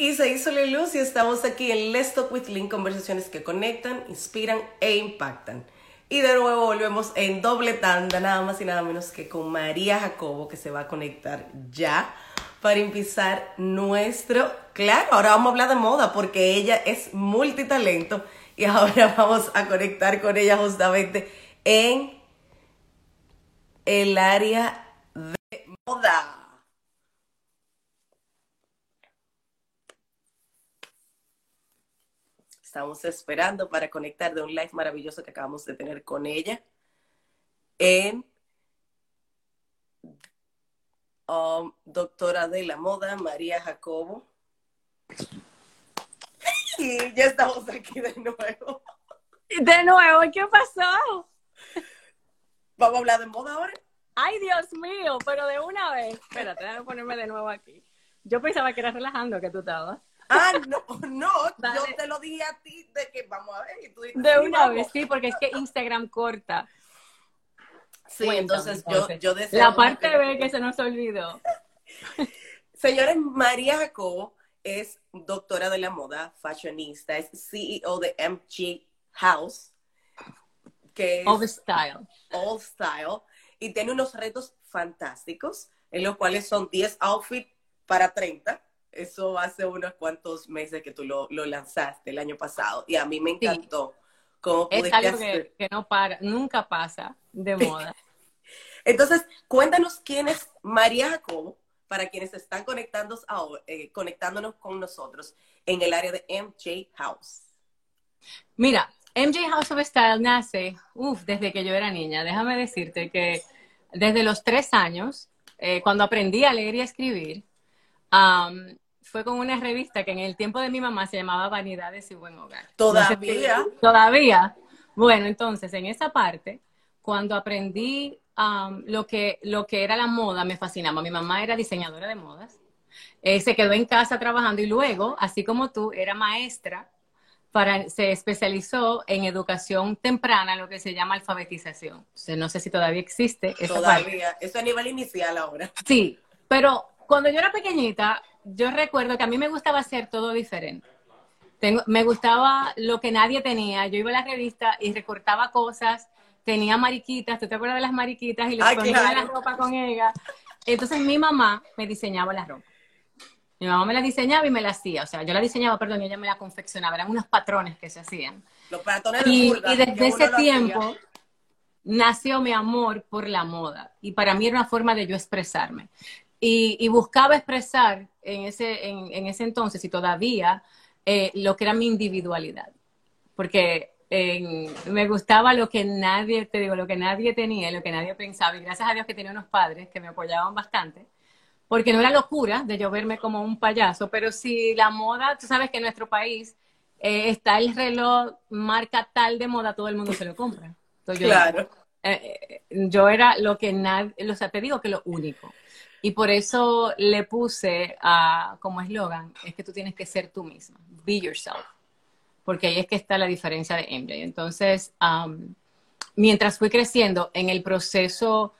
Y se hizo la luz y estamos aquí en Let's Talk with Link, conversaciones que conectan, inspiran e impactan. Y de nuevo volvemos en doble tanda, nada más y nada menos que con María Jacobo, que se va a conectar ya para empezar nuestro... Claro, ahora vamos a hablar de moda porque ella es multitalento y ahora vamos a conectar con ella justamente en el área de moda. Estamos esperando para conectar de un live maravilloso que acabamos de tener con ella en um, doctora de la moda, María Jacobo. Y ya estamos aquí de nuevo. De nuevo, ¿qué pasó? ¿Vamos a hablar de moda ahora? Ay, Dios mío, pero de una vez. Espérate, déjame ponerme de nuevo aquí. Yo pensaba que era relajando que tú estabas. Ah, no, no, yo te lo dije a ti de que vamos a ver. Y tú dijiste, De una vamos. vez, sí, porque es que Instagram corta. Sí, Cuéntame, entonces, yo, yo deseo La parte que- B que se nos olvidó. Señores, María Jacobo es doctora de la moda, fashionista, es CEO de MG House, que es Of style. All Style, y tiene unos retos fantásticos, en los cuales son 10 outfits para 30. Eso hace unos cuantos meses que tú lo, lo lanzaste el año pasado, y a mí me encantó cómo Es algo que, que no para, nunca pasa de moda. Entonces, cuéntanos quién es María Jacobo, para quienes están conectando ahora, eh, conectándonos con nosotros en el área de MJ House. Mira, MJ House of Style nace, uff, desde que yo era niña. Déjame decirte que desde los tres años, eh, cuando aprendí a leer y a escribir, fue con una revista que en el tiempo de mi mamá se llamaba Vanidades y Buen Hogar. Todavía. Todavía. Bueno, entonces, en esa parte, cuando aprendí lo, que, lo que era la moda, me fascinaba. Mi mamá era diseñadora de modas. Eh, se quedó en casa trabajando y luego, así como tú, era maestra para, se especializó en educación temprana, lo que se llama alfabetización. O sea, no sé si todavía existe esa parte. Todavía. Eso a nivel inicial ahora. Sí, pero cuando yo era pequeñita, yo recuerdo que a mí me gustaba hacer todo diferente. Tengo, me gustaba lo que nadie tenía. Yo iba a la revista y recortaba cosas, tenía mariquitas, ¿tú te acuerdas de las mariquitas? Y les Ay, ponía claro. la ropa con ella. Entonces mi mamá me diseñaba la ropa. Mi mamá me la diseñaba y me la hacía. O sea, yo la diseñaba, perdón, y ella me la confeccionaba. Eran unos patrones que se hacían. Los patrones de Y, desde ese tiempo nació mi amor por la moda. Y para mí era una forma de yo expresarme. Y, y buscaba expresar en ese, en, en ese entonces y todavía eh, lo que era mi individualidad. Porque me gustaba lo que nadie, te digo, lo que nadie tenía, lo que nadie pensaba. Y gracias a Dios que tenía unos padres que me apoyaban bastante. Porque no era locura de yo verme como un payaso, pero si la moda, tú sabes que en nuestro país eh, está el reloj marca tal de moda, todo el mundo se lo compra. Entonces, yo, Claro. eh, eh, yo era lo que nadie, o sea, te digo que lo único. Y por eso le puse a, como eslogan, es que tú tienes que ser tú misma, be yourself. Porque ahí es que está la diferencia de MJ. Entonces, am, mientras fui creciendo en el proceso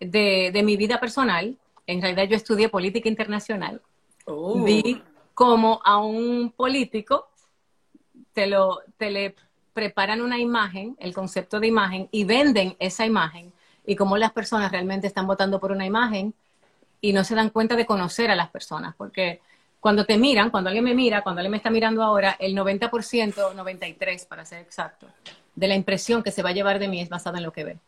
de, de mi vida personal, en realidad yo estudié política internacional, Uh, vi como a un político te, lo, te le preparan una imagen, el concepto de imagen, y venden esa imagen, y cómo las personas realmente están votando por una imagen y no se dan cuenta de conocer a las personas, porque cuando te miran, cuando alguien me mira, cuando alguien me está mirando ahora, el 90%, 93% para ser exacto, de la impresión que se va a llevar de mí es basada en lo que ve.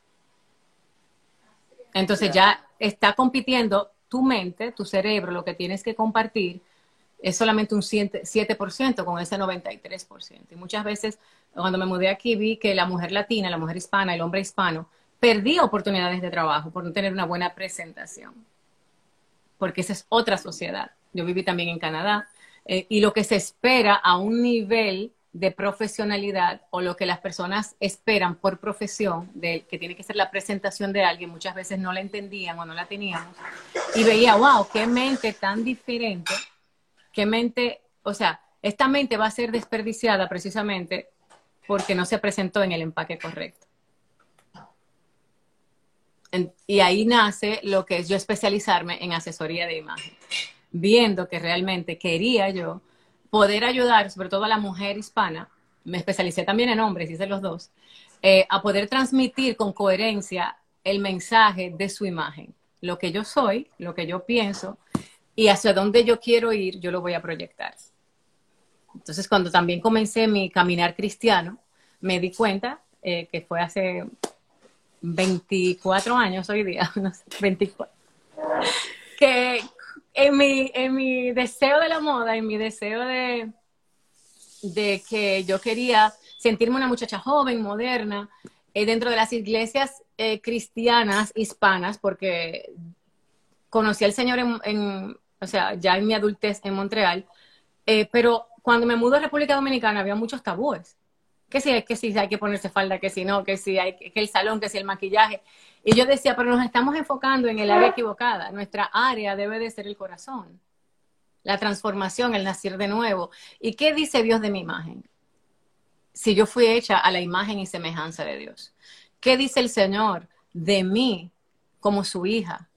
Entonces ya está compitiendo tu mente, tu cerebro, lo que tienes que compartir es solamente un 7%, 7% con ese 93%. Y muchas veces, cuando me mudé aquí, vi que la mujer latina, la mujer hispana, el hombre hispano, perdía oportunidades de trabajo por no tener una buena presentación. Porque esa es otra sociedad. Yo viví también en Canadá. eh, y lo que se espera a un nivel de profesionalidad o lo que las personas esperan por profesión, de, que tiene que ser la presentación de alguien, muchas veces no la entendían o no la teníamos. Y veía, wow, qué mente tan diferente, qué mente, o sea, esta mente va a ser desperdiciada precisamente porque no se presentó en el empaque correcto. En- y ahí nace lo que es yo especializarme en asesoría de imagen, viendo que realmente quería yo poder ayudar, sobre todo a la mujer hispana, me especialicé también en hombres, hice los dos, eh, a poder transmitir con coherencia el mensaje de su imagen. Lo que yo soy, lo que yo pienso y hacia dónde yo quiero ir, yo lo voy a proyectar. Entonces, cuando también comencé mi caminar cristiano, me di cuenta eh, que fue hace 24 años hoy día, no sé, 24, que en mi, en mi deseo de la moda, en mi deseo de, de que yo quería sentirme una muchacha joven, moderna, eh, dentro de las iglesias eh, cristianas hispanas, porque conocí al Señor en, o sea, ya en mi adultez en Montreal, eh, pero cuando me mudé a República Dominicana había muchos tabúes. Que si, que si hay que ponerse falda, que si no, que si hay que el salón, que si el maquillaje. Y yo decía, pero nos estamos enfocando en el área equivocada. Nuestra área debe de ser el corazón, la transformación, el nacer de nuevo. ¿Y qué dice Dios de mi imagen? Si yo fui hecha a la imagen y semejanza de Dios. ¿Qué dice el Señor de mí como su hija?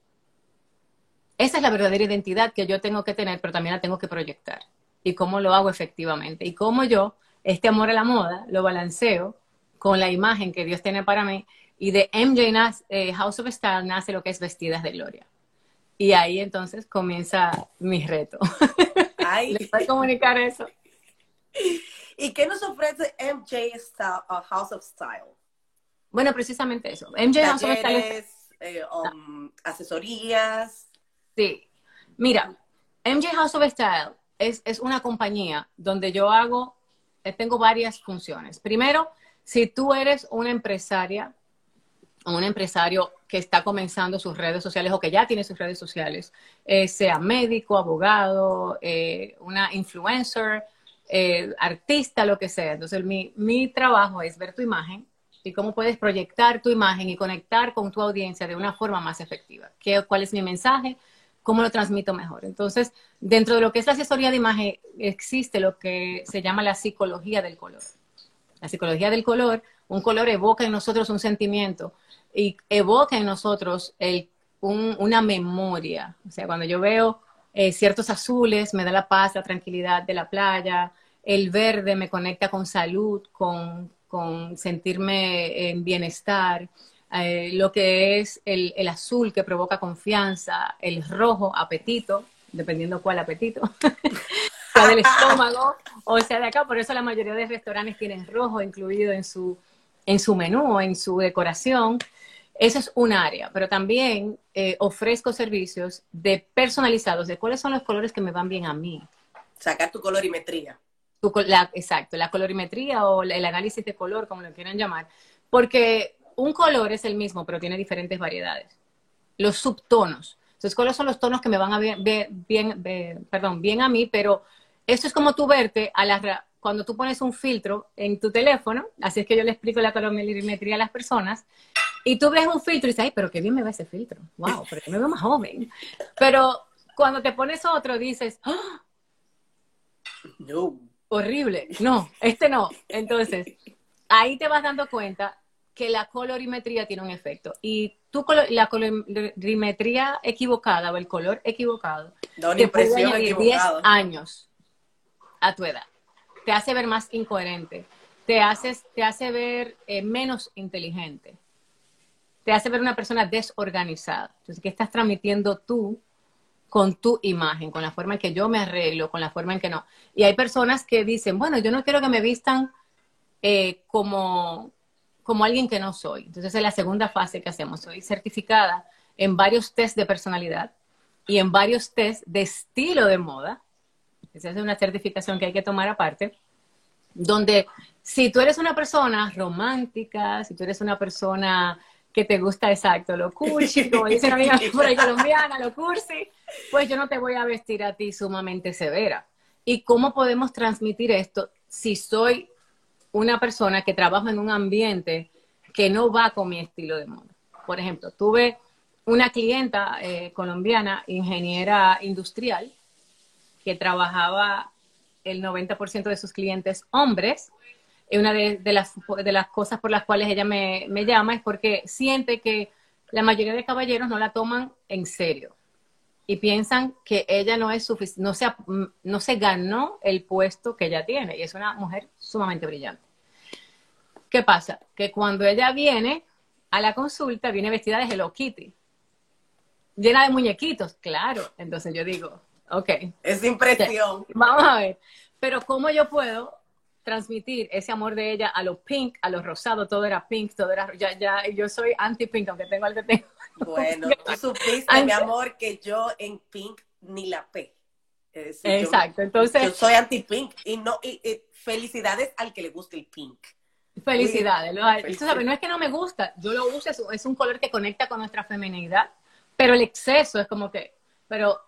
Esa es la verdadera identidad que yo tengo que tener, pero también la tengo que proyectar. ¿Y cómo lo hago efectivamente? Y cómo yo, este amor a la moda, lo balanceo con la imagen que Dios tiene para mí y de MJ eh, House of Style nace lo que es Vestidas de Gloria. Y ahí entonces comienza mi reto. Ay. Les voy a comunicar eso. ¿Y qué nos ofrece MJ uh, House of Style? Bueno, precisamente eso. MJ House of Style. Eh, um, asesorías. Sí. Mira, MJ House of Style es, es una compañía donde yo hago, tengo varias funciones. Primero, si tú eres una empresaria a un empresario que está comenzando sus redes sociales o que ya tiene sus redes sociales, eh, sea médico, abogado, eh, una influencer, eh, artista, lo que sea. Entonces, mi, mi trabajo es ver tu imagen y cómo puedes proyectar tu imagen y conectar con tu audiencia de una forma más efectiva. ¿Qué, ¿Cuál es mi mensaje? ¿Cómo lo transmito mejor? Entonces, dentro de lo que es la asesoría de imagen, existe lo que se llama la psicología del color. La psicología del color, un color evoca en nosotros un sentimiento y evoca en nosotros una memoria. O sea, cuando yo veo eh, ciertos azules, me da la paz, la tranquilidad de la playa. El verde me conecta con salud, con, sentirme en bienestar. Eh, lo que es el, el, azul que provoca confianza, el rojo, apetito, dependiendo cuál apetito, sea del estómago o sea de acá. Por eso la mayoría de restaurantes tienen rojo incluido en su, en su menú, en su decoración. Eso es un área, pero también eh, ofrezco servicios de personalizados, de cuáles son los colores que me van bien a mí. Sacar tu colorimetría. exacto, la colorimetría o el análisis de color, como lo quieran llamar, porque un color es el mismo, pero tiene diferentes variedades. Los subtonos. Entonces, ¿cuáles son los tonos que me van a bien, bien, perdón, bien a mí? Pero esto es como tú verte a la, cuando tú pones un filtro en tu teléfono, así es que yo le explico la colorimetría a las personas, y tú ves un filtro y dices, ay, pero qué bien me va ese filtro. Wow, pero que me veo más joven. Pero cuando te pones otro dices, ¡Ah! no. Horrible. No, este no. Entonces, ahí te vas dando cuenta que la colorimetría tiene un efecto. Y tú, la colorimetría equivocada o el color equivocado da te puede añadir 10 años a tu edad. Te hace ver más incoherente. Te, haces, te hace ver eh, menos inteligente te hace ver una persona desorganizada. Entonces, ¿qué estás transmitiendo tú con tu imagen, con la forma en que yo me arreglo, con la forma en que no? Y hay personas que dicen, bueno, yo no quiero que me vistan eh, como, como alguien que no soy. Entonces, es la segunda fase que hacemos. Soy certificada en varios test de personalidad y en varios test de estilo de moda. Esa es una certificación que hay que tomar aparte, donde si tú eres una persona romántica, si tú eres una persona que te gusta exacto, lo cursi, como dice una amiga por ahí colombiana, lo cursi, pues yo no te voy a vestir a ti sumamente severa. ¿Y cómo podemos transmitir esto si soy una persona que trabaja en un ambiente que no va con mi estilo de moda? Por ejemplo, tuve una clienta eh, colombiana, ingeniera industrial, que trabajaba el 90% de sus clientes hombres, una de, las, de las cosas por las cuales ella me, llama es porque siente que la mayoría de caballeros no la toman en serio. Y piensan que ella no es suficiente, no se, no se ganó el puesto que ella tiene y es una mujer sumamente brillante. ¿Qué pasa? Que cuando ella viene a la consulta, viene vestida de Hello Kitty, llena de muñequitos, claro. Entonces yo digo, ok. Es impresión. Vamos a ver. Pero ¿cómo yo puedo transmitir ese amor de ella a los pink, a los rosados, todo era pink, todo era, ya, ya, yo soy anti-pink, aunque tengo al que tengo. Bueno, tú supiste, mi amor, que yo en pink ni la P. Exacto, entonces. Yo soy anti-pink y no, y, felicidades al que le guste el pink. Felicidades. no es que no me gusta, yo lo uso, es un color que conecta con nuestra feminidad, pero el exceso es como que, pero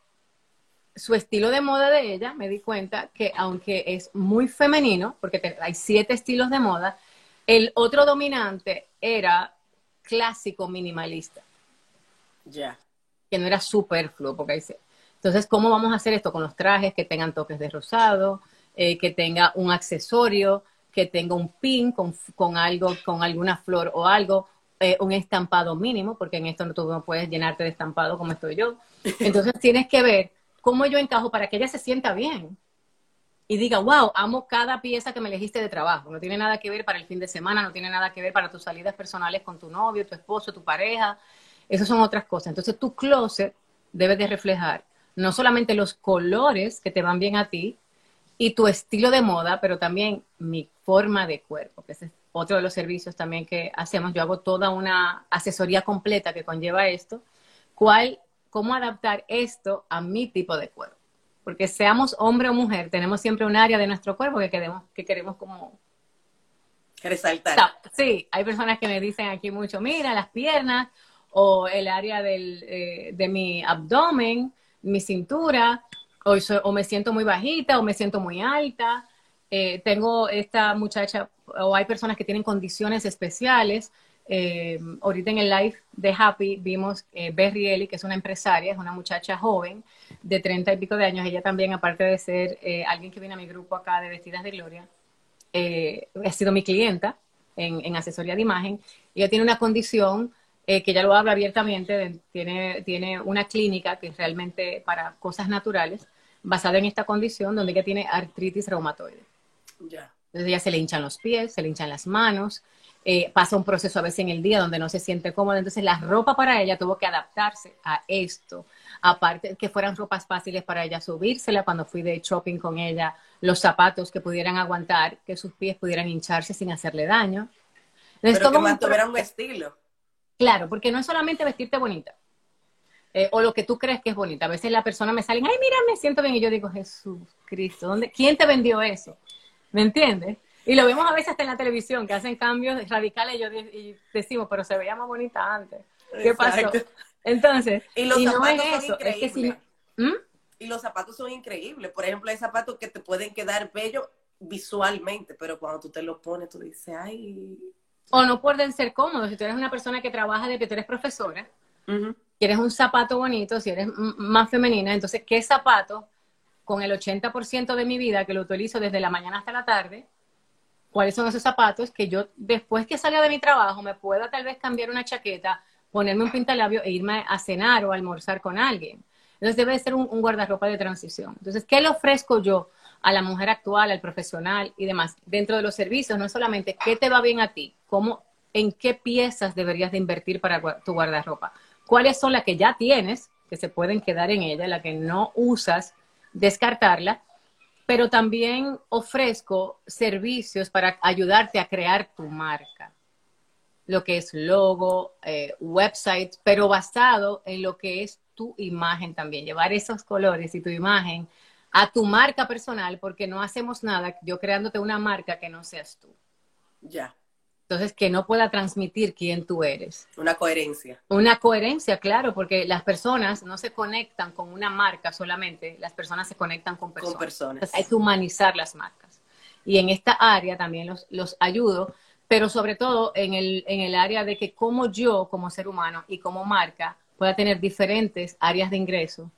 su estilo de moda de ella, me di cuenta que aunque es muy femenino, porque hay siete estilos de moda, el otro dominante era clásico minimalista. Ya. Que no era superfluo, porque. Entonces, ¿cómo vamos a hacer esto con los trajes que tengan toques de rosado, eh, que tenga un accesorio, que tenga un pin con, algo, con alguna flor o algo, eh, un estampado mínimo, porque en esto no, tú no puedes llenarte de estampado como estoy yo. Entonces, tienes que ver cómo yo encajo para que ella se sienta bien y diga, wow, amo cada pieza que me elegiste de trabajo. No tiene nada que ver para el fin de semana, no tiene nada que ver para tus salidas personales con tu novio, tu esposo, tu pareja. Esas son otras cosas. Entonces tu closet debe de reflejar no solamente los colores que te van bien a ti y tu estilo de moda, pero también mi forma de cuerpo, que es otro de los servicios también que hacemos. Yo hago toda una asesoría completa que conlleva esto. ¿Cuál cómo adaptar esto a mi tipo de cuerpo. Porque seamos hombre o mujer, tenemos siempre un área de nuestro cuerpo que queremos, que queremos como resaltar. Sí, hay personas que me dicen aquí mucho, mira, las piernas o el área del, eh, de mi abdomen, mi cintura, o, o, me siento muy bajita o me siento muy alta. Eh, tengo esta muchacha, o hay personas que tienen condiciones especiales eh, ahorita en el live de Happy vimos eh, Berry Ellie, que es una empresaria, es una muchacha joven de treinta y pico de años. Ella también, aparte de ser eh, alguien que viene a mi grupo acá de Vestidas de Gloria, eh, ha sido mi clienta en, asesoría de imagen. Ella tiene una condición que ya lo habla abiertamente, tiene, tiene una clínica que es realmente para cosas naturales, basada en esta condición, donde ella tiene artritis reumatoide. Ya. Entonces ella se le hinchan los pies, se le hinchan las manos, eh, pasa un proceso a veces en el día donde no se siente cómoda. Entonces la ropa para ella tuvo que adaptarse a esto. Aparte que fueran ropas fáciles para ella subírsela cuando fui de shopping con ella, los zapatos que pudieran aguantar, que sus pies pudieran hincharse sin hacerle daño. Entonces, Pero que mantuvieran un estilo. Claro, porque no es solamente vestirte bonita. Eh, o lo que tú crees que es bonita. A veces la persona me sale, ay, mira, me siento bien. Y yo digo, Jesús Cristo, ¿dónde, ¿quién te vendió eso? ¿Me entiendes? Y lo vemos a veces hasta en la televisión, que hacen cambios radicales y, decimos, pero se veía más bonita antes. ¿Qué pasó? Entonces, y los zapatos son increíbles. ¿Mm? Y los zapatos son increíbles. Por ejemplo, hay zapatos que te pueden quedar bellos visualmente, pero cuando tú te los pones, tú dices, ay. O no pueden ser cómodos. Si tú eres una persona que trabaja de que tú eres profesora, quieres un zapato bonito, si eres más femenina, entonces, ¿qué zapato con el 80% de mi vida que lo utilizo desde la mañana hasta la tarde? Cuáles son esos zapatos que yo después que salga de mi trabajo me pueda tal vez cambiar una chaqueta, ponerme un pintalabio e irme a cenar o a almorzar con alguien. Entonces debe ser un, guardarropa de transición. Entonces, ¿qué le ofrezco yo a la mujer actual, al profesional y demás? Dentro de los servicios, no solamente qué te va bien a ti, cómo, en qué piezas deberías de invertir para tu guardarropa. ¿Cuáles son las que ya tienes, que se pueden quedar en ella, la que no usas, descartarla? Pero también ofrezco servicios para ayudarte a crear tu marca, lo que es logo, eh, website, pero basado en lo que es tu imagen también, llevar esos colores y tu imagen a tu marca personal, porque no hacemos nada yo creándote una marca que no seas tú. Ya. Entonces, que no pueda transmitir quién tú eres. Una coherencia. Una coherencia, claro, porque las personas no se conectan con una marca solamente, las personas se conectan con personas. Con personas. hay que humanizar las marcas. Y en esta área también los, los ayudo, pero sobre todo en el, en el área de que como yo, como ser humano y como marca, pueda tener diferentes áreas de ingreso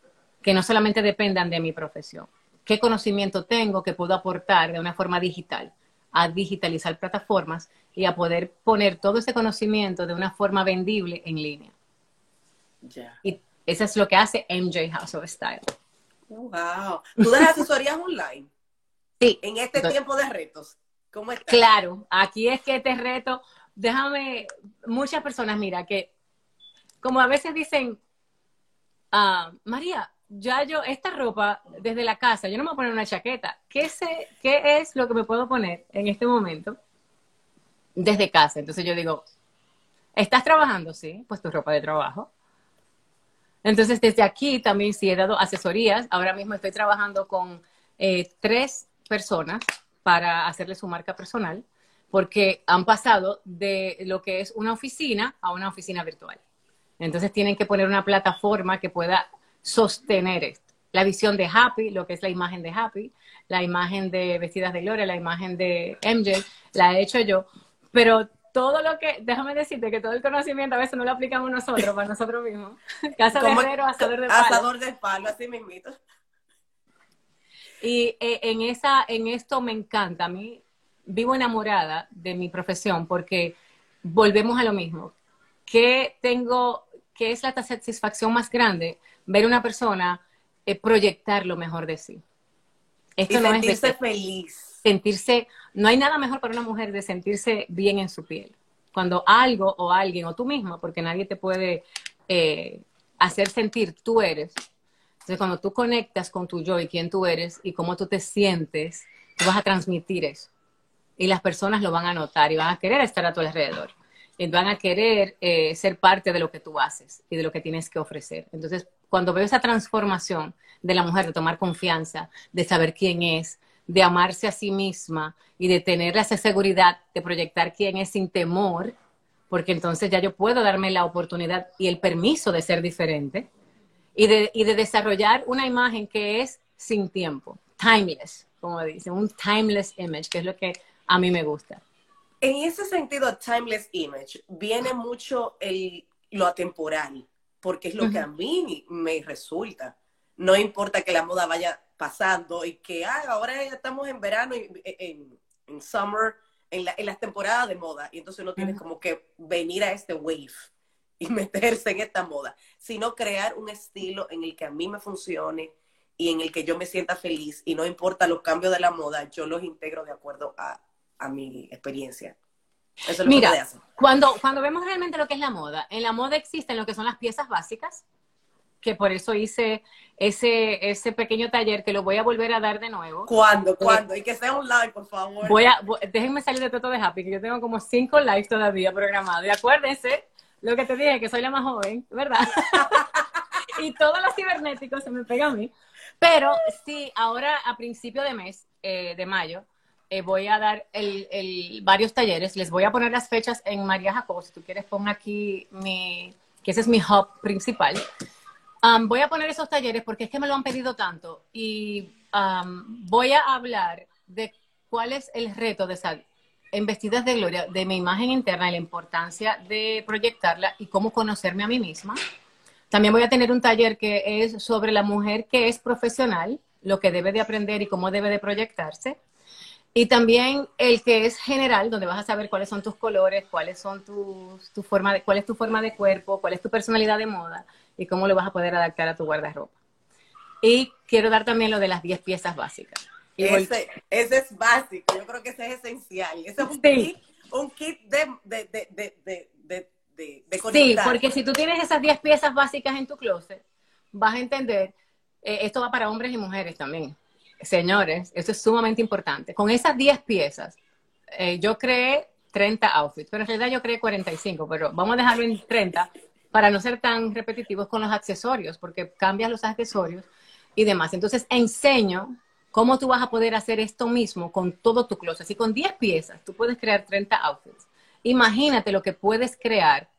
que no solamente dependan de mi profesión. ¿Qué conocimiento tengo que puedo aportar de una forma digital? A digitalizar plataformas y a poder poner todo ese conocimiento de una forma vendible en línea. Y Eso es lo que hace MJ House of Style. Wow. ¿Tú das asesorías online? Sí. En este tiempo de retos. ¿Cómo estás? Claro, aquí es que este reto, déjame, muchas personas, mira, que como a veces dicen, ah, María, ya yo, esta ropa desde la casa, yo no me voy a poner una chaqueta. ¿Qué, sé, ¿Qué es lo que me puedo poner en este momento desde casa? Entonces yo digo, ¿estás trabajando? Sí, pues tu ropa de trabajo. Entonces, desde aquí también sí he dado asesorías. Ahora mismo estoy trabajando con eh, tres personas para hacerle su marca personal, porque han pasado de lo que es una oficina a una oficina virtual. Entonces tienen que poner una plataforma que pueda sostener esto. La visión de Happy, lo que es la imagen de Happy, la imagen de Vestidas de Gloria, la imagen de MJ, la he hecho yo, pero todo lo que, déjame decirte que todo el conocimiento a veces no lo aplicamos nosotros, para nosotros mismos. Casa de herrero, asador de palo. Asador de palo, así mismito. Y eh, en, esa, en esto me encanta. A mí vivo enamorada de mi profesión porque volvemos a lo mismo. ¿Qué tengo, qué es la satisfacción más grande? Ver una persona eh, proyectar lo mejor de sí. Esto y no sentirse es feliz. Sentirse, no hay nada mejor para una mujer de sentirse bien en su piel. Cuando algo o alguien, o tú misma, porque nadie te puede eh, hacer sentir tú eres, entonces, cuando tú conectas con tu yo y quién tú eres y cómo tú te sientes, tú vas a transmitir eso. Y las personas lo van a notar y van a querer estar a tu alrededor. Y van a querer eh, ser parte de lo que tú haces y de lo que tienes que ofrecer. Entonces, cuando veo esa transformación de la mujer, de tomar confianza, de saber quién es, de amarse a sí misma y de tener esa seguridad de proyectar quién es sin temor, porque entonces ya yo puedo darme la oportunidad y el permiso de ser diferente y de, y de desarrollar una imagen que es sin tiempo, timeless, como dicen, un timeless image, que es lo que a mí me gusta. En ese sentido, timeless image, viene mucho el, lo atemporal, porque es lo que a mí me resulta. No importa que la moda vaya pasando y que ah, ahora ya estamos en verano, y, en, en summer, en, la, en, las temporadas de moda, y entonces uno tiene como que venir a este wave y meterse en esta moda, sino crear un estilo en el que a mí me funcione y en el que yo me sienta feliz y no importa los cambios de la moda, yo los integro de acuerdo a, mi experiencia. Eso es lo Mira, que Cuando, cuando vemos realmente lo que es la moda, en la moda existen lo que son las piezas básicas, que por eso hice ese, ese pequeño taller que lo voy a volver a dar de nuevo. ¿Cuándo? Eh, ¿Cuándo? y que sea online, por favor. Voy a, déjenme salir de todo de Happy, que yo tengo como cinco lives todavía programados. Y acuérdense lo que te dije, que soy la más joven, ¿verdad? y todos los cibernéticos se me pegan a mí. Pero sí, ahora a principio de mes, eh, de mayo, eh, voy a dar el, varios talleres. Les voy a poner las fechas en María Jacobo. Si tú quieres, pon aquí mi, que ese es mi hub principal. Um, voy a poner esos talleres porque es que me lo han pedido tanto. Y um, voy a hablar de cuál es el reto de, salud en Vestidas de Gloria de mi imagen interna y la importancia de proyectarla y cómo conocerme a mí misma. También voy a tener un taller que es sobre la mujer que es profesional, lo que debe de aprender y cómo debe de proyectarse. Y también el que es general, donde vas a saber cuáles son tus colores, cuáles son tus, tu forma de, cuál es tu forma de cuerpo, cuál es tu personalidad de moda y cómo lo vas a poder adaptar a tu guardarropa. Y quiero dar también lo de las 10 piezas básicas. Ese, ese, es básico, yo creo que ese es esencial. Ese es un kit, un kit de, de, de, de, de Sí, porque si tú tienes esas 10 piezas básicas en tu closet, vas a entender, eh, esto va para hombres y mujeres también. Señores, eso es sumamente importante. Con esas 10 piezas, eh, yo creé 30 outfits, pero en realidad yo creé 45, pero vamos a dejarlo en 30 para no ser tan repetitivos con los accesorios, porque cambias los accesorios y demás. Entonces, enseño ¿Cómo tú vas a poder hacer esto mismo con todo tu closet? Si con 10 piezas tú puedes crear 30 outfits, imagínate lo que puedes crear,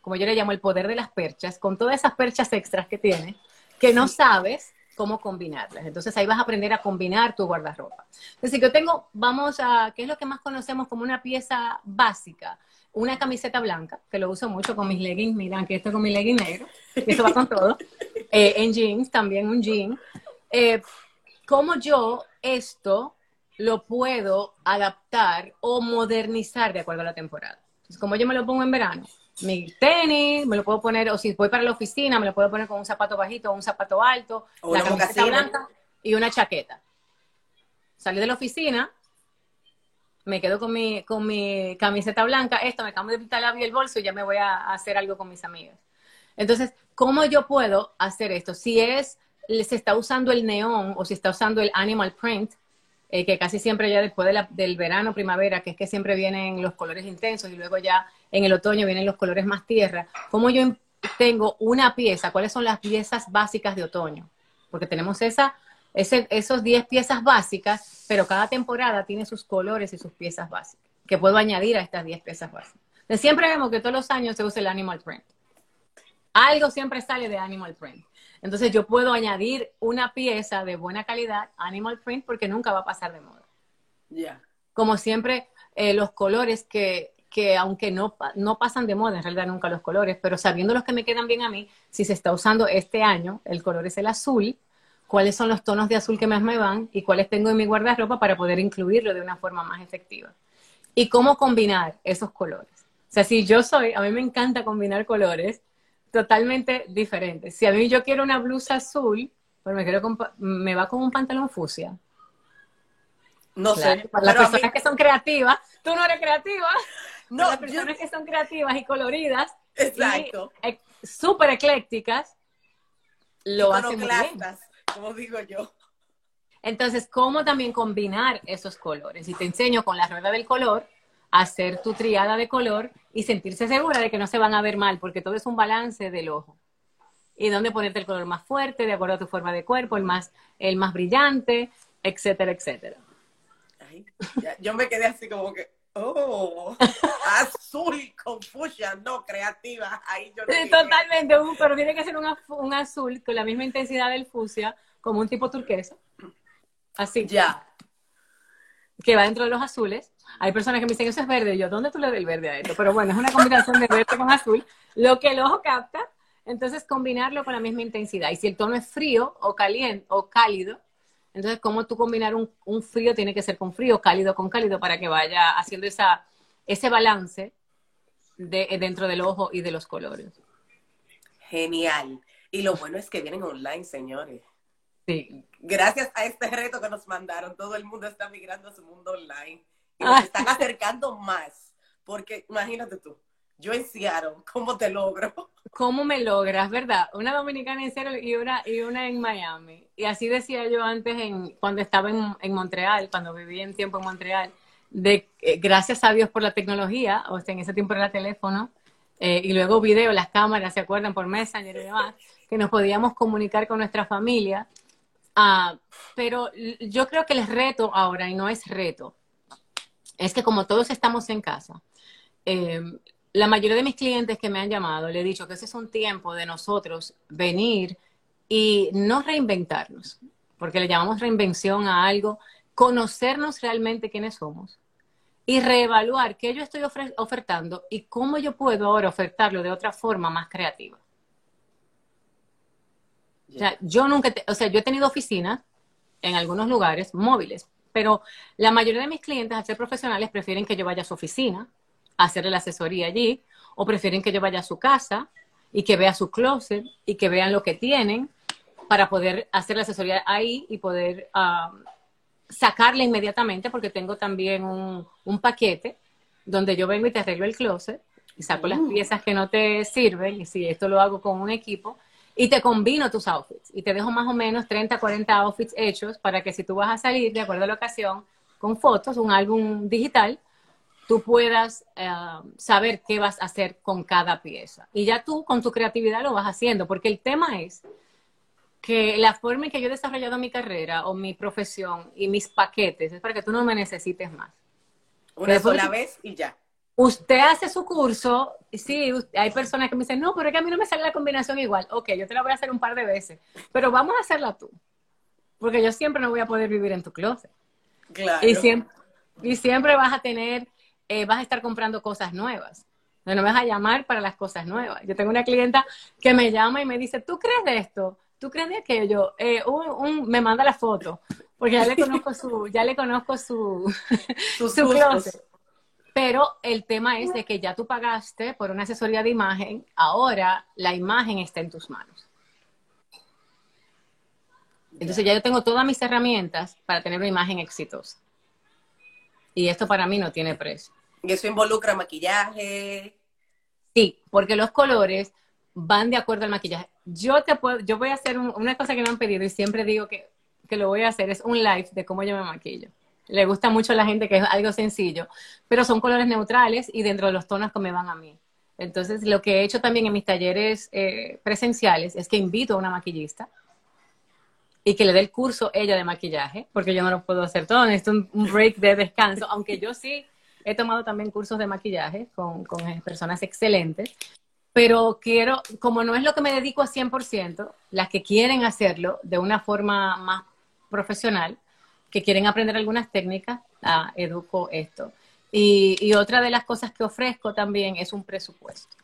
como yo le llamo el poder de las perchas, con todas esas perchas extras que tienes, que no sabes cómo combinarlas. Entonces ahí vas a aprender a combinar tu guardarropa. Entonces yo tengo, vamos a, ¿qué es lo que más conocemos como una pieza básica? Una camiseta blanca, que lo uso mucho con mis leggings, miran que esto con mi legging negro, eso va con todo. Eh, en jeans, también un jean. Eh, cómo yo esto lo puedo adaptar o modernizar de acuerdo a la temporada. Entonces, como yo me lo pongo en verano, mi tenis, me lo puedo poner, o si voy para la oficina, me lo puedo poner con un zapato bajito o un zapato alto, O la camiseta blanca y una chaqueta. Salí de la oficina, me quedo con mi, con mi camiseta blanca, esto, me cambio de pintalabio y el bolso y ya me voy a, a hacer algo con mis amigas. Entonces, ¿cómo yo puedo hacer esto? Si es, se está usando el neón o si está usando el animal print, eh, que casi siempre ya después del verano, primavera, que es que siempre vienen los colores intensos y luego ya en el otoño vienen los colores más tierra, ¿cómo yo tengo una pieza? ¿Cuáles son las piezas básicas de otoño? Porque tenemos esa, ese, esos 10 piezas básicas, pero cada temporada tiene sus colores y sus piezas básicas, que puedo añadir a estas 10 piezas básicas. Siempre vemos que todos los años se usa el animal print. Algo siempre sale de animal print. Entonces yo puedo añadir una pieza de buena calidad, animal print, porque nunca va a pasar de moda. Ya. Como siempre, eh, los colores que, que aunque no, no pasan de moda, en realidad nunca los colores, pero sabiendo los que me quedan bien a mí, si se está usando este año, el color es el azul, cuáles son los tonos de azul que más me van y cuáles tengo en mi guardarropa para poder incluirlo de una forma más efectiva. Y cómo combinar esos colores. O sea, si yo soy, a mí me encanta combinar colores totalmente diferentes. Si a mí yo quiero una blusa azul, pues me, quiero me va con un pantalón fucsia. No Claro, sé. para las mí- personas que son creativas, tú no eres creativa. No, para las yo- personas que son creativas y coloridas, Exacto. ec- súper eclécticas, lo hacen muy bien. Como digo yo. Entonces, ¿cómo también combinar esos colores? Y te enseño con la rueda del color hacer tu triada de color y sentirse segura de que no se van a ver mal, porque todo es un balance del ojo. Y dónde ponerte el color más fuerte, de acuerdo a tu forma de cuerpo, el más, el más brillante, etcétera, etcétera. Ay, ya, yo me quedé así como que, oh, azul con fucsia, no, creativa. Ahí yo Sí, totalmente, un- pero tiene que ser un, un azul con la misma intensidad del fucsia, como un tipo turquesa. Así. Ya. que va dentro de los azules. Hay personas que me dicen, eso es verde. Y yo, ¿dónde tú le das el verde a esto? Pero bueno, es una combinación de verde con azul, lo que el ojo capta. Entonces, combinarlo con la misma intensidad. Y si el tono es frío o caliente o cálido, entonces, ¿cómo tú combinar un, un frío? Tiene que ser con frío, cálido con cálido, para que vaya haciendo esa, ese balance de, dentro del ojo y de los colores. Genial. Y lo bueno es que vienen online, señores. Sí. Gracias a este reto que nos mandaron, todo el mundo está migrando a su mundo online. Y Ah. nos están acercando más. Porque imagínate tú, yo en Seattle, ¿cómo te logro? ¿Cómo me logras, verdad? Una dominicana en Seattle y una, y una en Miami. Y así decía yo antes en, cuando estaba en, en Montreal, cuando viví en tiempo en Montreal, de eh, gracias a Dios por la tecnología, o sea, en ese tiempo era teléfono, eh, y luego video, las cámaras, ¿se acuerdan? Por Messenger y demás, que nos podíamos comunicar con nuestra familia. Ah, pero yo creo que el reto ahora, y no es reto, es que como todos estamos en casa, eh, la mayoría de mis clientes que me han llamado, le he dicho que ese es un tiempo de nosotros venir y no reinventarnos, porque le llamamos reinvención a algo, conocernos realmente quiénes somos y reevaluar qué yo estoy ofertando y cómo yo puedo ahora ofertarlo de otra forma más creativa. O sea, yo nunca, te- o sea, yo he tenido oficinas en algunos lugares móviles, pero la mayoría de mis clientes, al ser profesionales, prefieren que yo vaya a su oficina, a hacerle la asesoría allí, o prefieren que yo vaya a su casa y que vea su closet y que vean lo que tienen para poder hacer la asesoría ahí y poder ah, sacarla inmediatamente, porque tengo también un, un paquete donde yo vengo y te arreglo el closet y saco las Mm. piezas que no te sirven, y si esto lo hago con un equipo, y te combino tus outfits y te dejo más o menos 30, 40 outfits hechos para que si tú vas a salir de acuerdo a la ocasión con fotos, un álbum digital, tú puedas eh, saber qué vas a hacer con cada pieza. Y ya tú con tu creatividad lo vas haciendo, porque el tema es que la forma en que yo he desarrollado mi carrera o mi profesión y mis paquetes es para que tú no me necesites más. Una sola vez y ya. Usted hace su curso, sí, us- hay personas que me dicen, no, pero es que a mí no me sale la combinación igual. Ok, yo te la voy a hacer un par de veces, pero vamos a hacerla tú. Porque yo siempre no voy a poder vivir en tu closet. Claro. Y siempre, y siempre vas a tener, eh, vas a estar comprando cosas nuevas. No me vas a llamar para las cosas nuevas. Yo tengo una clienta que me llama y me dice, ¿tú crees de esto? ¿Tú crees de aquello? Eh, un- un- me manda la foto, porque ya le conozco su, ya le conozco su, Sus su closet. Pero el tema es de que ya tú pagaste por una asesoría de imagen, ahora la imagen está en tus manos. Entonces ya yo tengo todas mis herramientas para tener una imagen exitosa. Y esto para mí no tiene precio. ¿Y eso involucra maquillaje? Sí, porque los colores van de acuerdo al maquillaje. Yo te puedo, yo voy a hacer una cosa que me han pedido y siempre digo que, que lo voy a hacer, es un live de cómo yo me maquillo. Le gusta mucho a la gente que es algo sencillo, pero son colores neutrales y dentro de los tonos que me van a mí. Entonces, lo que he hecho también en mis talleres eh, presenciales es que invito a una maquillista y que le dé el curso ella de maquillaje, porque yo no lo puedo hacer todo, necesito un, break de descanso, aunque yo sí he tomado también cursos de maquillaje con, con personas excelentes, pero quiero, como no es lo que me dedico a 100%, las que quieren hacerlo de una forma más profesional, que quieren aprender algunas técnicas, ah, educo esto. Y, otra de las cosas que ofrezco también es un presupuesto.